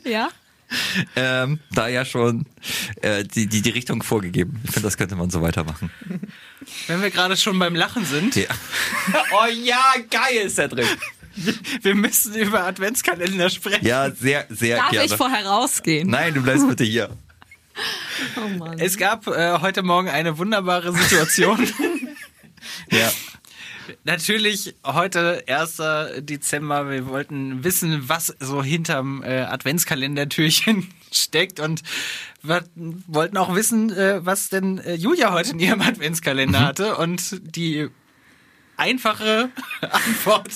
Ja? ähm, da ja schon äh, die, die, die Richtung vorgegeben. Ich finde, das könnte man so weitermachen. Wenn wir gerade schon beim Lachen sind, Ja. oh ja, geil, Cedric. wir müssen über Adventskalender sprechen. Ja, sehr, sehr Darf gerne. ich vorher rausgehen? Nein, du bleibst bitte hier. Oh Mann. Es gab äh, heute Morgen eine wunderbare Situation. Ja. Natürlich heute 1. Dezember. Wir wollten wissen, was so hinterm äh, Adventskalendertürchen steckt und wir wollten auch wissen, äh, was denn äh, Julia heute in ihrem Adventskalender hatte und die einfache Antwort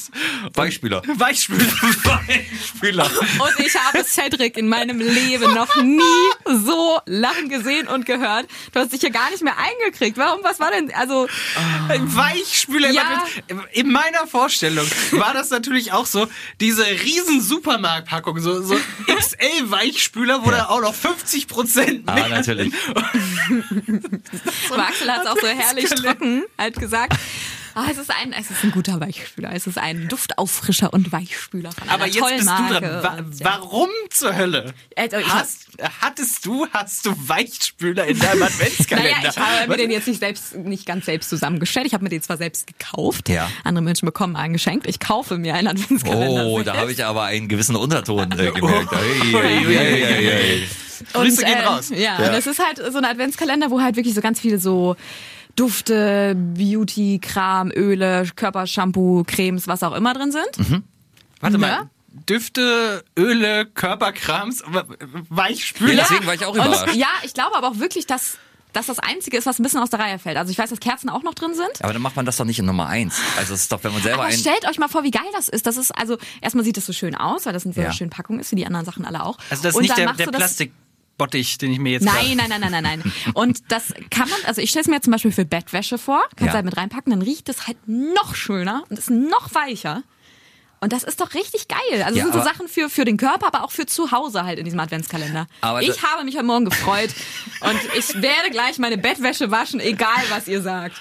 Beispieler. Weichspüler. Beispieler. Und ich habe Cedric in meinem Leben noch nie so lachen gesehen und gehört. Du hast dich hier gar nicht mehr eingekriegt. Warum? Was war denn? Also Weichspüler. Ja. In meiner Vorstellung war das natürlich auch so, diese riesen Supermarktpackung, so, so XL Weichspüler, wo da auch noch 50 Prozent Ah, natürlich. Axel hat es auch so herrlich trocken halt gesagt. Ah, es ist ein, es ist ein guter Weichspüler. Es ist ein Duftauffrischer und Weichspüler von Aber jetzt bist du Marke. dran. Wa Und, ja. warum zur Hölle? Also, Hast, hattest du, hast du Weichspüler in deinem Adventskalender? Naja, ich habe mir den jetzt nicht selbst, nicht ganz selbst zusammengestellt. Ich habe mir den zwar selbst gekauft. Ja. Andere Menschen bekommen einen geschenkt. Ich kaufe mir einen Adventskalender. Oh, da habe ich aber einen gewissen Unterton äh, gemerkt. Oh. Ei, ei. Grüße gehen äh, raus. Ja, und es ist halt so ein Adventskalender, wo halt wirklich so ganz viele so Dufte, Beauty, Kram, Öle, Körpershampoo, Cremes, was auch immer drin sind. Warte mal. Ja? Düfte, Öle, Körperkrams, Weichspüler. Ja, deswegen war ich auch überrascht. Und ja, ich glaube aber auch wirklich, dass dass das Einzige ist, was ein bisschen aus der Reihe fällt. Also ich weiß, dass Kerzen auch noch drin sind. Aber dann macht man das doch nicht in Nummer eins. Also es ist doch, wenn man selber Aber stellt euch mal vor, wie geil das ist. Das ist also erstmal sieht es so schön aus, weil das in so einer Ja. schönen Packung ist, wie die anderen Sachen alle auch. Also das ist Und nicht der, der du Plastikbottich, den ich mir jetzt Nein, nein, nein, nein, nein, nein. Und das kann man, also ich stelle es mir zum Beispiel für Bettwäsche vor, kannst Ja. halt mit reinpacken, dann riecht es halt noch schöner und ist noch weicher. Und das ist doch richtig geil. Also Ja, sind so Sachen für, für den Körper, aber auch für zu Hause halt in diesem Adventskalender. Aber ich habe mich heute Morgen gefreut und ich werde gleich meine Bettwäsche waschen, egal was ihr sagt.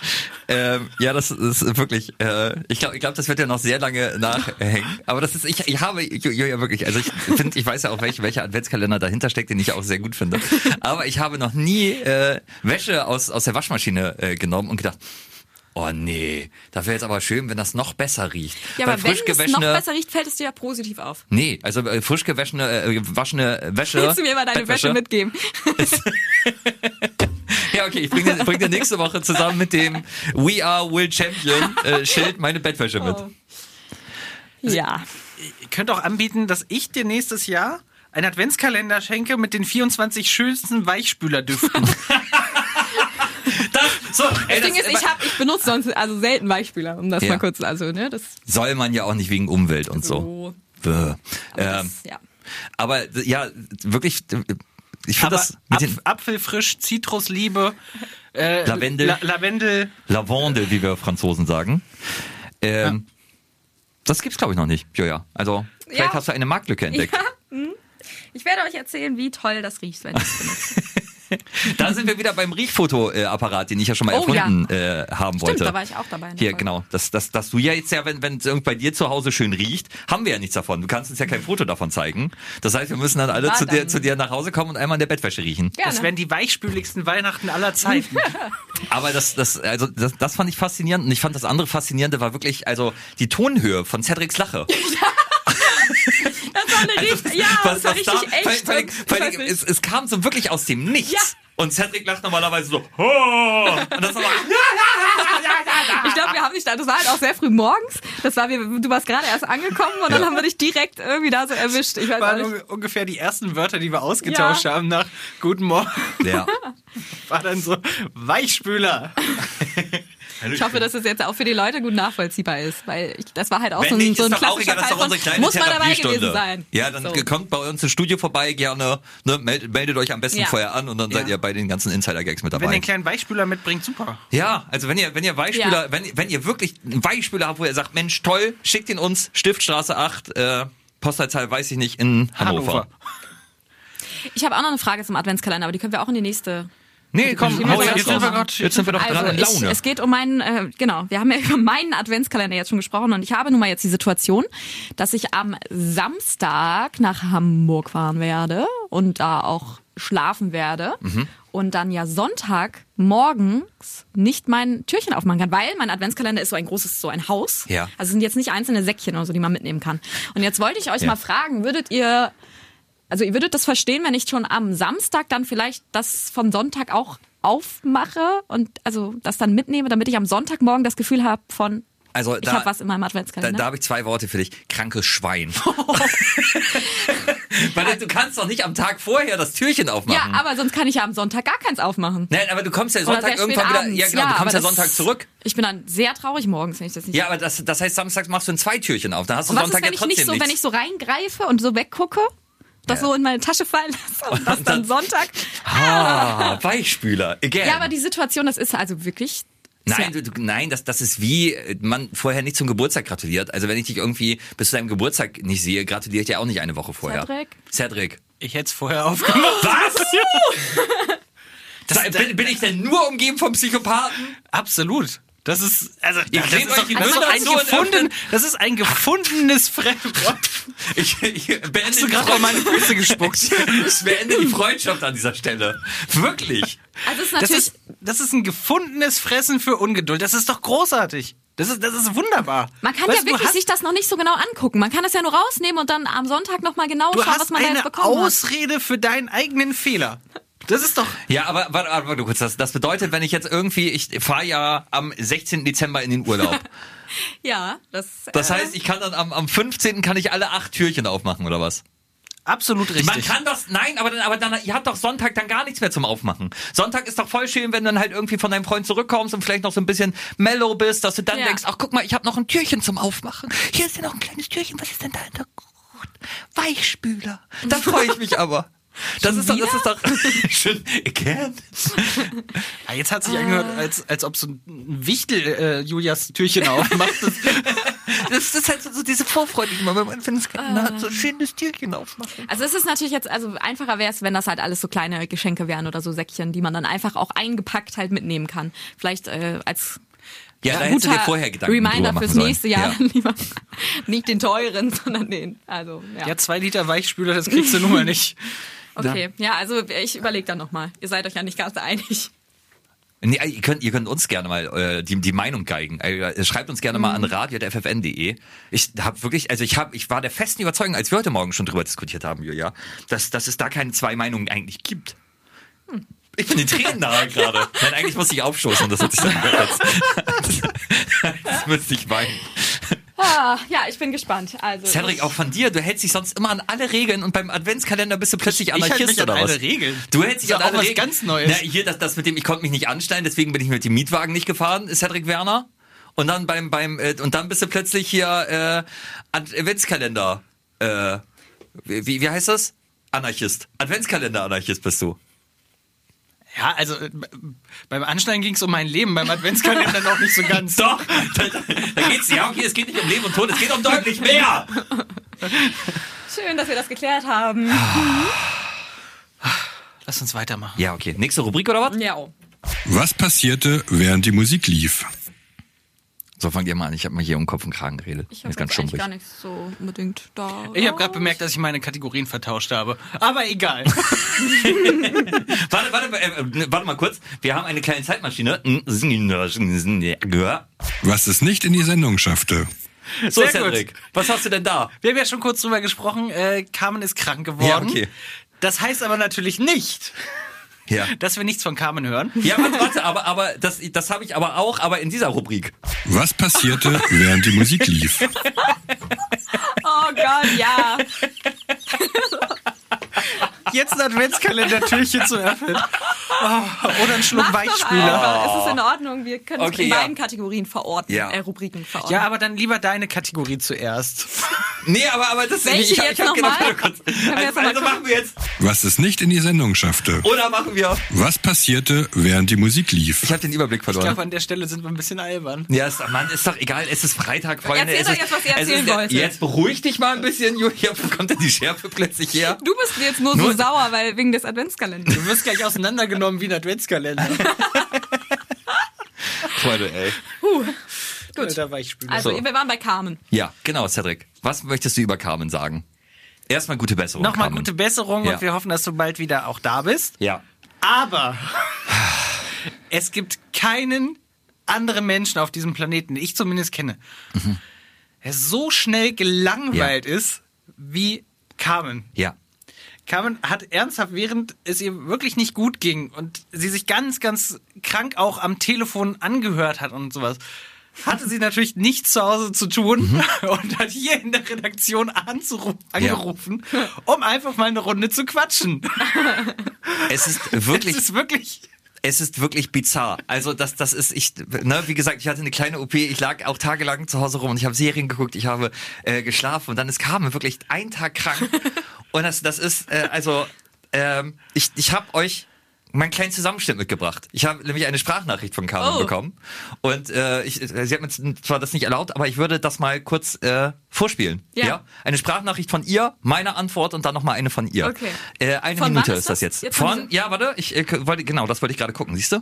Ähm, ja, das ist wirklich, äh, ich glaube, ich glaub, das wird ja noch sehr lange nachhängen. Aber das ist, ich, ich habe, Julia, wirklich, also ich finde, ich weiß ja auch, welch, welcher Adventskalender dahinter steckt, den ich auch sehr gut finde. Aber ich habe noch nie äh, Wäsche aus, aus der Waschmaschine äh, genommen und gedacht, oh nee, das wäre jetzt aber schön, wenn das noch besser riecht. Ja, Weil aber wenn es noch gewaschene- besser riecht, fällt es dir ja positiv auf. Nee, also äh, frisch gewaschene, äh, gewaschene Wäsche. Willst du mir mal deine Bettwäsche. Wäsche mitgeben? Ja, okay, ich bringe dir, bring dir nächste Woche zusammen mit dem We Are Will Champion äh, Schild meine Bettwäsche mit. Oh. Ja. Ihr könnt auch anbieten, dass ich dir nächstes Jahr einen Adventskalender schenke mit den 24 schönsten Weichspülerdüften. Das, so, ey, Das Ding ist, ich, hab, ich benutze sonst also selten Weichspüler, um das Ja. mal kurz, also, ne, das soll man ja auch nicht wegen Umwelt und so. so. Bäh. Aber, Ähm, das, ja. aber ja, wirklich, ich finde das mit den Apf Apfelfrisch, Zitrusliebe, äh, Lavendel. La Lavendel. Lavande, wie wir Franzosen sagen. Ähm, Das gibt's glaube ich noch nicht. Ja, ja. Also vielleicht Ja. hast du eine Marktlücke entdeckt. Ja, hm. Ich werde euch erzählen, wie toll das riecht, wenn ich es benutze. Da sind wir wieder beim Riechfotoapparat, den ich ja schon mal Oh, ja. erfunden äh, haben Stimmt, wollte. da war ich auch dabei. Hier, Folge. genau. Das, das, dass du ja jetzt ja, wenn es irgendwie bei dir zu Hause schön riecht, haben wir ja nichts davon. Du kannst uns ja kein Foto davon zeigen. Das heißt, wir müssen dann alle War zu dir, dann- zu dir nach Hause kommen und einmal in der Bettwäsche riechen. Gerne. Das wären die weichspüligsten Weihnachten aller Zeiten. Aber das, das, also das, das fand ich faszinierend. Und ich fand das andere faszinierende war wirklich, also die Tonhöhe von Cedrics Lache. das richtig, ja, das war richtig echt. Also vor vor es, es kam so wirklich aus dem Nichts. Ja. Und Cedric lacht normalerweise so, oh! Und das war Ich glaube, wir haben dich da, das war halt auch sehr früh morgens. Das war, wir, du warst gerade erst angekommen und dann haben wir dich direkt irgendwie da so erwischt. Ich weiß waren ungefähr die ersten Wörter, die wir ausgetauscht haben nach Guten Morgen. ja. War dann so Weichspüler. Ich hoffe, dass es jetzt auch für die Leute gut nachvollziehbar ist, weil ich, das war halt auch Wenn so ein, nicht, so ein klassischer das Fall von, muss man dabei gewesen sein. Ja, dann So. kommt bei uns ins Studio vorbei, gerne, ne, meldet, meldet euch am besten Ja. vorher an und dann seid ihr bei den ganzen Insider-Gags mit Wenn ihr dabei. einen kleinen Weichspüler mitbringt, super. Ja, also wenn ihr, wenn ihr Weichspüler, Ja. wenn, wenn ihr wirklich einen Weichspüler habt, wo ihr sagt, Mensch, toll, schickt ihn uns, Stiftstraße 8, äh, Postleitzahl weiß ich nicht, in Hannover. Hannover. Ich habe auch noch eine Frage zum Adventskalender, aber die können wir auch in die nächste. Nee, komm, hau jetzt jetzt sind wir grad- Jetzt sind wir doch Also gerade in ich, Laune. es geht um meinen, äh, genau, wir haben ja über meinen Adventskalender jetzt schon gesprochen und ich habe nun mal jetzt die Situation, dass ich am Samstag nach Hamburg fahren werde und da auch schlafen werde Mhm. und dann ja Sonntag morgens nicht mein Türchen aufmachen kann, weil mein Adventskalender ist so ein großes, so ein Haus. Ja. Also es sind jetzt nicht einzelne Säckchen oder so, die man mitnehmen kann. Und jetzt wollte ich euch Ja. mal fragen, würdet ihr also ihr würdet das verstehen, wenn ich schon am Samstag dann vielleicht das von Sonntag auch aufmache und also das dann mitnehme, damit ich am Sonntagmorgen das Gefühl habe von Also ich da, habe was in meinem da, Adventskalender. da habe ich zwei Worte für dich. Krankes Schwein. Weil du kannst doch nicht am Tag vorher das Türchen ja, aufmachen. aber sonst kann ich ja am Sonntag gar keins aufmachen. Nein, aber du kommst ja Sonntag irgendwann wieder. abends. Ja, genau, du kommst ja Sonntag zurück. Ich bin dann sehr traurig morgens, wenn ich das nicht. Ja, aber das, das heißt, samstags machst du ein zwei Türchen auf. Dann hast du und was Sonntag ist, wenn ja ich trotzdem nicht so, nichts. wenn ich so reingreife und so weggucke, das Ja. so in meine Tasche fallen lasse und das dann Sonntag. ah, Weichspüler. Again. Ja, aber die Situation, das ist also wirklich. Nein, du, du, nein, das, das ist wie äh, man vorher nicht zum Geburtstag gratuliert. Also wenn ich dich irgendwie bis zu deinem Geburtstag nicht sehe, gratuliere ich dir auch nicht eine Woche vorher. Cedric? Cedric. Ich hätte es vorher aufgemacht. Was? das, bin, bin ich denn nur umgeben von Psychopathen? Absolut. Das ist, also, Ihr das ist doch, das ist ein gefunden, das ist ein gefundenes Fremdwort. Ich, ich beende Hast du die gerade auf meine Freundschaft- Füße gespuckt? Ich beende die Freundschaft an dieser Stelle. Wirklich. Also ist Das natürlich. ist, das ist ein gefundenes Fressen für Ungeduld. Das ist doch großartig. Das ist, das ist wunderbar. Man kann Weißt ja wirklich hast, sich das noch nicht so genau angucken. Man kann das ja nur rausnehmen und dann am Sonntag nochmal genau schauen, was man da jetzt bekommen hat. Ausrede für deinen eigenen Fehler. Das ist doch, Ja, aber warte, warte, warte kurz. Das, das bedeutet, wenn ich jetzt irgendwie, ich fahre ja am 16. Dezember in den Urlaub. Ja, das. Das äh, heißt, ich kann dann am, am 15. kann ich alle acht Türchen aufmachen, oder was? absolut richtig. Man kann das, nein, aber dann, aber dann, ihr habt doch Sonntag dann gar nichts mehr zum Aufmachen. Sonntag ist doch voll schön, wenn du dann halt irgendwie von deinem Freund zurückkommst und vielleicht noch so ein bisschen mellow bist, dass du dann Ja. denkst, ach guck mal, ich habe noch ein Türchen zum Aufmachen. Hier ist ja noch ein kleines Türchen, was ist denn da in der Weichspüler. Da freue ich mich aber. Das ist doch, das ist doch schön. Again. Ja, jetzt hat sich angehört, als, als ob so ein Wichtel äh, Julias Türchen aufmacht. Das, Das ist halt so, so diese Vorfreude, die man beim Adventskalender hat, so ein schönes Türchen aufmachen. Also es ist natürlich jetzt, also einfacher wäre es, wenn das halt alles so kleine Geschenke wären oder so Säckchen, die man dann einfach auch eingepackt halt mitnehmen kann. Vielleicht äh, als Ja, da hättest du dir vorher Gedanken Reminder fürs sollen. nächste Jahr Ja. lieber nicht den teuren, sondern den. Also ja. ja, zwei Liter Weichspüler, das kriegst du nun mal nicht. Okay, ja, also ich überlege dann nochmal. Ihr seid euch ja nicht ganz einig. Nee, ihr, könnt, ihr könnt uns gerne mal äh, die, die Meinung geigen. Äh, schreibt uns gerne mal an radio.ffn.de. Ich habe wirklich, also ich habe, ich war der festen Überzeugung, als wir heute Morgen schon drüber diskutiert haben, Julia, dass, dass es da keine zwei Meinungen eigentlich gibt. Ich bin den Tränen nahe gerade. Nein, eigentlich muss ich aufstoßen. Das hat sich dann. Jetzt müsste ich weinen. Ah, ja, ich bin gespannt. Also Cedric, auch von dir, du hältst dich sonst immer an alle Regeln und beim Adventskalender bist du plötzlich Ich- ich Anarchist mich an oder was? alle Regeln. Du hältst dich an ja auch alle was Regeln. ganz Neues. Na, hier, das, das mit dem, ich konnte mich nicht anstellen, deswegen bin ich mit dem Mietwagen nicht gefahren, Cedric Werner. Und dann beim, beim, äh, und dann bist du plötzlich hier, äh, Adventskalender, äh, wie, wie heißt das? Anarchist. Adventskalender-Anarchist bist du. Ja, also äh, beim Anschneiden ging es um mein Leben, beim Adventskalender noch nicht so ganz. Doch! Da, da, geht's, ja, okay, es geht nicht um Leben und Tod, es geht um deutlich mehr! schön, dass wir das geklärt haben. Lass uns weitermachen. Ja, okay. Nächste Rubrik oder was? Ja. Was passierte, während die Musik lief? So, fangt ihr mal an. Ich habe mal hier um Kopf und Kragen geredet. Ich habe ganz eigentlich gar nicht so unbedingt da. Ich habe gerade bemerkt, dass ich meine Kategorien vertauscht habe. Aber egal. Warte, warte, äh, äh, warte mal kurz. Wir haben eine kleine Zeitmaschine. Was es nicht in die Sendung schaffte. So, Sehr gut. Cedric, was hast du denn da? Wir haben ja schon kurz drüber gesprochen. Äh, Carmen ist krank geworden. Ja, okay. Das heißt aber natürlich nicht, Ja. dass wir nichts von Carmen hören. Ja, warte, warte, aber, aber das, das habe ich aber auch, aber in dieser Rubrik. Was passierte, während die Musik lief? Oh Gott, ja. Jetzt ein Adventskalender-Türchen zu öffnen. Oh, oder ein Schluck Mach Weichspüler. einfach. Es ist in Ordnung. Wir können es Okay, in ja. beiden Kategorien verorten. Ja. Äh, Rubriken verorten. Ja, aber dann lieber deine Kategorie zuerst. Nee, aber, aber das Welche ich hab- jetzt ich hab noch gedacht, warte kurz. Also, jetzt also machen wir jetzt. Was es nicht in die Sendung schaffte. Oder machen wir. Was passierte, während die Musik lief? Ich habe den Überblick Ich verloren. glaube, an der Stelle sind wir ein bisschen albern. Ja, ist, Mann, ist doch egal. Es ist Freitag, Freunde. Erzähl es doch ist, jetzt, was ihr es erzählen ist, wolltet. Jetzt beruhig dich mal ein bisschen, Julia. Wo kommt denn die Schärfe plötzlich her? Du bist jetzt nur, Nur so sauer, weil wegen des Adventskalenders. Du wirst gleich auseinandergenommen wie ein Adventskalender. Freunde, ey. Gut. Da war ich spülen. Also, So. wir waren bei Carmen. Ja, genau, Cedric. Was möchtest du über Carmen sagen? Erstmal gute Besserung. Nochmal Carmen. gute Besserung Ja. und wir hoffen, dass du bald wieder auch da bist. Ja. Aber es gibt keinen anderen Menschen auf diesem Planeten, den ich zumindest kenne, der so schnell gelangweilt ist wie Carmen. Ja. Carmen hat ernsthaft, während es ihr wirklich nicht gut ging und sie sich ganz, ganz krank auch am Telefon angehört hat und sowas, hatte sie natürlich nichts zu Hause zu tun und hat hier in der Redaktion angerufen, um einfach mal eine Runde zu quatschen. Es ist wirklich, Es ist wirklich. es ist wirklich bizarr. Also das, das ist, ich, ne, wie gesagt, ich hatte eine kleine OP, ich lag auch tagelang zu Hause rum und ich habe Serien geguckt, ich habe äh, geschlafen und dann ist Carmen wirklich einen Tag krank. und das, das ist, äh, also, ähm, ich, ich habe euch meinen kleinen Zusammenschnitt mitgebracht. Ich habe nämlich eine Sprachnachricht von Carmen Oh. bekommen und äh, ich, äh, sie hat mir zwar das nicht erlaubt, aber ich würde das mal kurz äh, vorspielen. Ja. Eine Sprachnachricht von ihr, meine Antwort und dann noch mal eine von ihr. Okay. Äh, eine Von Minute ist das das? jetzt. Jetzt von, ja, warte, ich äh, wollte, genau, das wollte ich gerade gucken, siehst du?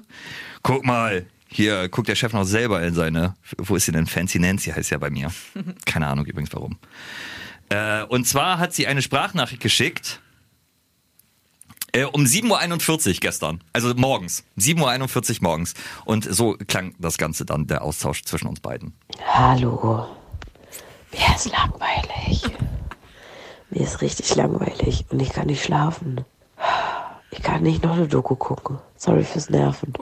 Guck mal, hier guckt der Chef noch selber in seine, wo ist sie denn? Fancy Nancy heißt ja bei mir. Keine Ahnung übrigens warum. Äh, und zwar hat sie eine Sprachnachricht geschickt, äh, um 7.41 Uhr gestern, also morgens, 7.41 Uhr morgens. Und so klang das Ganze dann, der Austausch zwischen uns beiden. Hallo. Mir ist langweilig. Mir ist richtig langweilig und ich kann nicht schlafen. Ich kann nicht noch eine Doku gucken. Sorry fürs Nerven.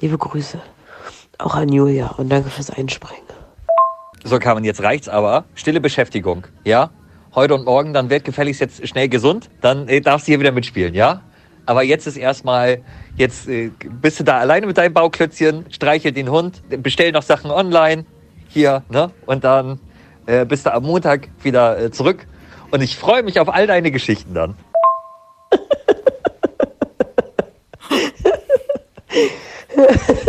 Liebe Grüße. Auch an Julia und danke fürs Einspringen. So, Carmen, jetzt reicht's aber. Stille Beschäftigung, ja? Heute und morgen, dann werd gefälligst jetzt schnell gesund, dann äh, darfst du hier wieder mitspielen, ja? Aber jetzt ist erstmal, jetzt äh, bist du da alleine mit deinem Bauklötzchen, streichel den Hund, bestell noch Sachen online, hier, ne? Und dann äh, bist du am Montag wieder äh, zurück. Und ich freue mich auf all deine Geschichten dann.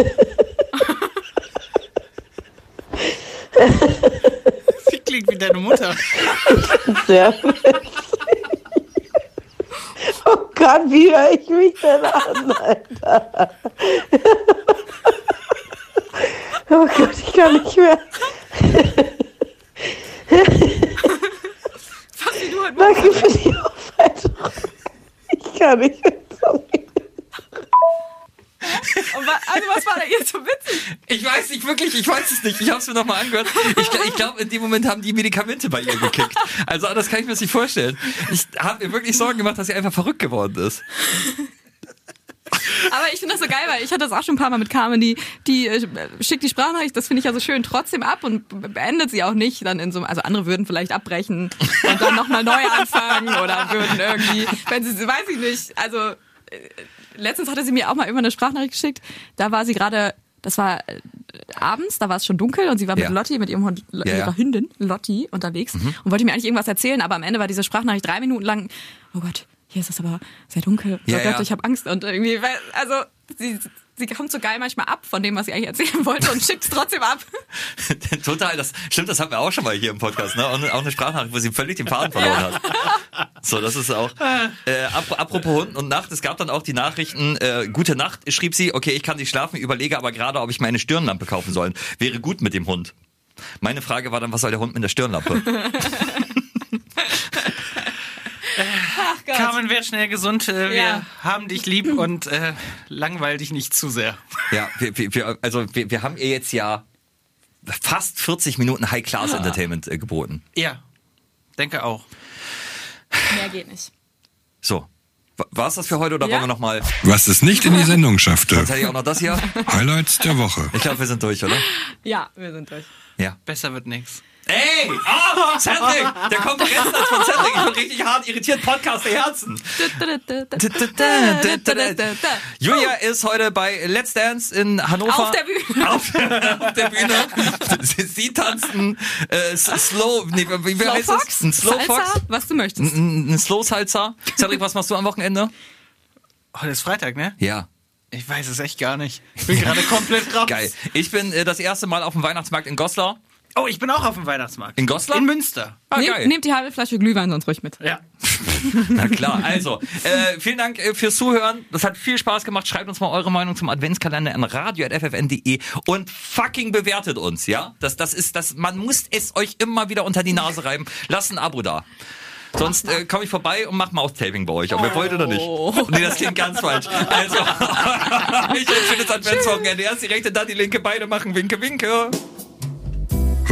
Sie klingt wie deine Mutter. Sehr Oh Gott, wie höre ich mich denn an, Alter? Oh Gott, ich kann nicht mehr. Fabi, du heute Danke für die Aufheiterung. Ich kann nicht mehr. Sorry. Und wa- Also, was war da jetzt so witzig? Ich wirklich, ich weiß es nicht. Ich habe es mir nochmal angehört. Ich, ich glaube, in dem Moment haben die Medikamente bei ihr gekickt. Also das kann ich mir nicht vorstellen. Ich habe mir wirklich Sorgen gemacht, dass sie einfach verrückt geworden ist. Aber ich finde das so geil, weil ich hatte das auch schon ein paar Mal mit Carmen, die, die äh, schickt die Sprachnachricht, das finde ich ja so schön, trotzdem ab und be- beendet sie auch nicht dann in so also andere würden vielleicht abbrechen und dann nochmal neu anfangen oder würden irgendwie, wenn sie, weiß ich nicht, also äh, letztens hatte sie mir auch mal immer eine Sprachnachricht geschickt, da war sie gerade, das war äh, abends, da war es schon dunkel und sie war Ja. mit Lotti, mit ihrem Hund, Ja, Mhm. ja. ihrer Hündin Lotti unterwegs und wollte mir eigentlich irgendwas erzählen, aber am Ende war diese Sprachnachricht drei Minuten lang, oh Gott, hier ist es aber sehr dunkel, oh Ja, Gott, ja. ich habe Angst und irgendwie, weil- also sie, sie kommt so geil manchmal ab von dem, was sie eigentlich erzählen wollte und schickt es trotzdem ab. Total, das stimmt, das hatten wir auch schon mal hier im Podcast, ne? Auch eine, auch eine Sprachnachricht, wo sie völlig den Faden verloren hat. So, das ist auch. Äh, ap apropos Hund und Nacht, es gab dann auch die Nachrichten, äh, gute Nacht, schrieb sie, okay, ich kann nicht schlafen, überlege aber gerade, ob ich meine Stirnlampe kaufen soll. Wäre gut mit dem Hund. Meine Frage war dann, was soll der Hund mit der Stirnlampe? Ach Gott. Carmen, werd schnell gesund. Äh, wir Ja. haben dich lieb und äh, langweil dich nicht zu sehr. Ja, wir, wir, also wir, wir haben ihr jetzt ja fast 40 Minuten High-Class-Entertainment äh, geboten. Ja, denke auch. Mehr geht nicht. So. War es das für heute oder Ja. wollen wir noch mal? Was es nicht in die Sendung schaffte. Jetzt hätte ich auch noch das hier. Highlights der Woche. Ich glaube, wir sind durch, oder? Ja, wir sind durch. Ja. Besser wird nix. Ey! Ah! Cedric! Der Konkurrenznetz von Cedric. Ich bin richtig hart irritiert. Podcast der Herzen. Julia ist heute bei Let's Dance in Hannover. Auf der Bühne. Auf, auf der Bühne. Sie, sie tanzen äh, Slow, nee, wie, Slow heißt Fox? es? Ein Slow Salsa? Fox? Was du möchtest. Ein, ein Slow Salsa. Cedric, was machst du am Wochenende? Heute ist Freitag, ne? Ja. Ich weiß es echt gar nicht. Ich bin gerade komplett raus. Geil. Ich bin äh, das erste Mal auf dem Weihnachtsmarkt in Goslar. Oh, ich bin auch auf dem Weihnachtsmarkt. In Goslar? In Münster. Ah, Nehmt, geil. nehmt die halbe Flasche Glühwein sonst ruhig mit. Ja. Na klar, also äh, vielen Dank äh, fürs Zuhören. Das hat viel Spaß gemacht. Schreibt uns mal eure Meinung zum Adventskalender an radio.ffn.de und fucking bewertet uns, ja? Das, das ist das, man muss es euch immer wieder unter die Nase reiben. Lasst ein Abo da. Sonst äh, komme ich vorbei und mach Mouth-Taping bei euch, ob ihr wollt oder nicht. Nee, das klingt ganz falsch. Also, ich wünsche schönes Adventswochenende. Erst die rechte, dann die linke, beide machen Winke, Winke.